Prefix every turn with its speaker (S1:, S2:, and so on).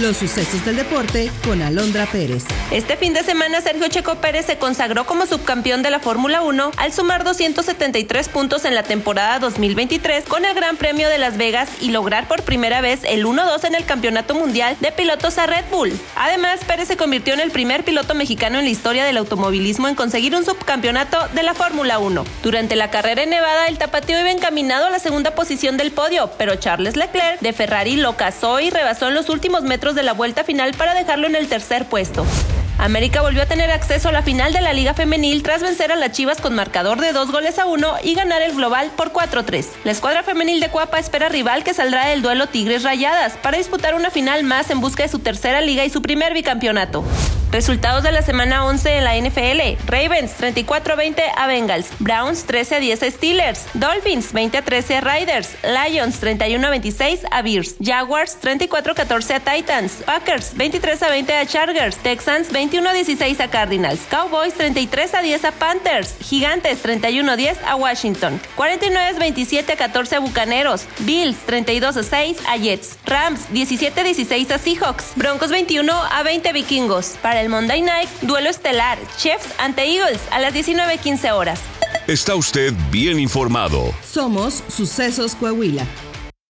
S1: Los sucesos del deporte con Alondra Pérez.
S2: Este fin de semana Sergio Checo Pérez se consagró como subcampeón de la Fórmula 1 al sumar 273 puntos en la temporada 2023 con el Gran Premio de Las Vegas y lograr por primera vez el 1-2 en el Campeonato Mundial de Pilotos a Red Bull. Además, Pérez se convirtió en el primer piloto mexicano en la historia del automovilismo en conseguir un subcampeonato de la Fórmula 1. Durante la carrera en Nevada, el tapatío iba encaminado a la segunda posición del podio, pero Charles Leclerc de Ferrari lo cazó y rebasó en los últimos metros de la vuelta final para dejarlo en el tercer puesto. América volvió a tener acceso a la final de la Liga Femenil tras vencer a las Chivas con marcador de dos goles a uno y ganar el global por 4-3. La escuadra femenil de Cuapa espera rival que saldrá del duelo Tigres Rayadas para disputar una final más en busca de su tercera liga y su primer bicampeonato. Resultados de la semana 11 en la NFL. Ravens 34-20 a Bengals. Browns 13-10 a Steelers. Dolphins 20-13 a Riders. Lions 31-26 a Bears. Jaguars 34-14 a Titans. Packers 23-20 a Chargers. Texans 21-16 a Cardinals. Cowboys 33-10 a Panthers. Gigantes 31-10 a Washington. 49-27 a 14 a Bucaneros. Bills 32-6 a Jets. Rams 17-16 a Seahawks. Broncos 21 a 20 Vikingos. Para el Monday Night, duelo estelar, Chiefs ante Eagles a las 19.15 horas.
S3: Está usted bien informado.
S1: Somos Sucesos Coahuila.